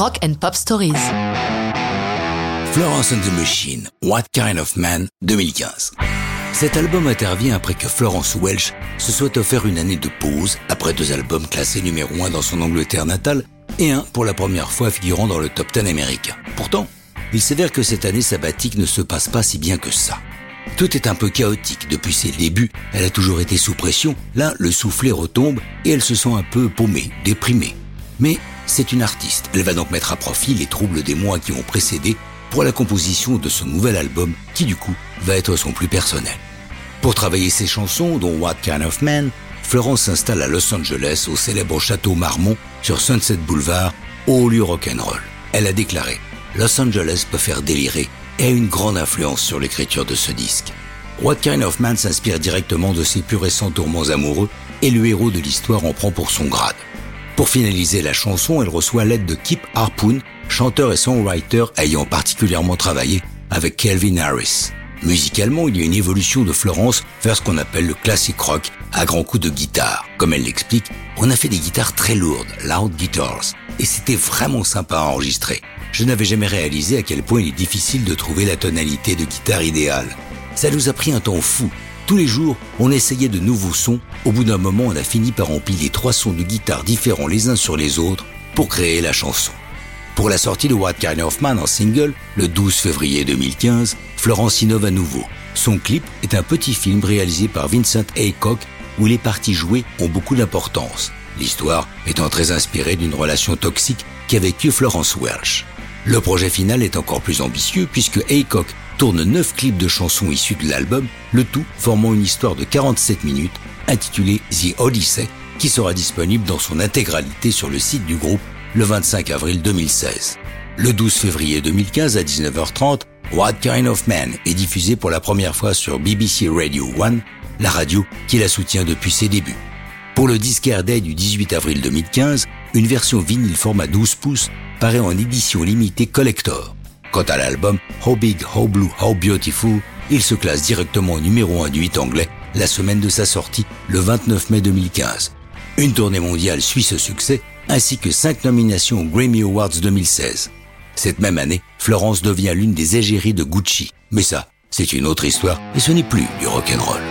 Rock and Pop Stories. Florence and the Machine, What Kind of Man 2015. Cet album intervient après que Florence Welch se soit offert une année de pause après deux albums classés numéro 1 dans son Angleterre natale et un pour la première fois figurant dans le top 10 américain. Pourtant, il s'avère que cette année sabbatique ne se passe pas si bien que ça. Tout est un peu chaotique. Depuis ses débuts, elle a toujours été sous pression. Là, le soufflet retombe et elle se sent un peu paumée, déprimée. Mais c'est une artiste. Elle va donc mettre à profit les troubles des mois qui ont précédé pour la composition de ce nouvel album qui du coup va être son plus personnel. Pour travailler ses chansons, dont What Kind of Man, Florence s'installe à Los Angeles au célèbre château Marmont sur Sunset Boulevard, au lieu rock'n'roll. Elle a déclaré Los Angeles peut faire délirer et a une grande influence sur l'écriture de ce disque. What Kind of Man s'inspire directement de ses plus récents tourments amoureux et le héros de l'histoire en prend pour son grade. Pour finaliser la chanson, elle reçoit l'aide de Kip Harpoon, chanteur et songwriter ayant particulièrement travaillé avec Kelvin Harris. Musicalement, il y a une évolution de Florence vers ce qu'on appelle le classic rock à grands coups de guitare. Comme elle l'explique, on a fait des guitares très lourdes, loud guitars, et c'était vraiment sympa à enregistrer. Je n'avais jamais réalisé à quel point il est difficile de trouver la tonalité de guitare idéale. Ça nous a pris un temps fou. Tous les jours, on essayait de nouveaux sons. Au bout d'un moment, on a fini par empiler trois sons de guitare différents les uns sur les autres pour créer la chanson. Pour la sortie de What Kind of Man en single, le 12 février 2015, Florence innove à nouveau. Son clip est un petit film réalisé par Vincent Aycock où les parties jouées ont beaucoup d'importance. L'histoire étant très inspirée d'une relation toxique qu'a vécue Florence Welch. Le projet final est encore plus ambitieux puisque Aycock tourne 9 clips de chansons issues de l'album, le tout formant une histoire de 47 minutes intitulée The Odyssey qui sera disponible dans son intégralité sur le site du groupe le 25 avril 2016. Le 12 février 2015 à 19h30, What Kind of Man est diffusé pour la première fois sur BBC Radio 1, la radio qui la soutient depuis ses débuts. Pour le disquaire Day du 18 avril 2015, une version vinyle format 12 pouces paraît en édition limitée collector. Quant à l'album How Big, How Blue, How Beautiful, il se classe directement au numéro 1 du 8 anglais la semaine de sa sortie, le 29 mai 2015. Une tournée mondiale suit ce succès ainsi que cinq nominations aux Grammy Awards 2016. Cette même année, Florence devient l'une des égéries de Gucci. Mais ça, c'est une autre histoire et ce n'est plus du rock'n'roll.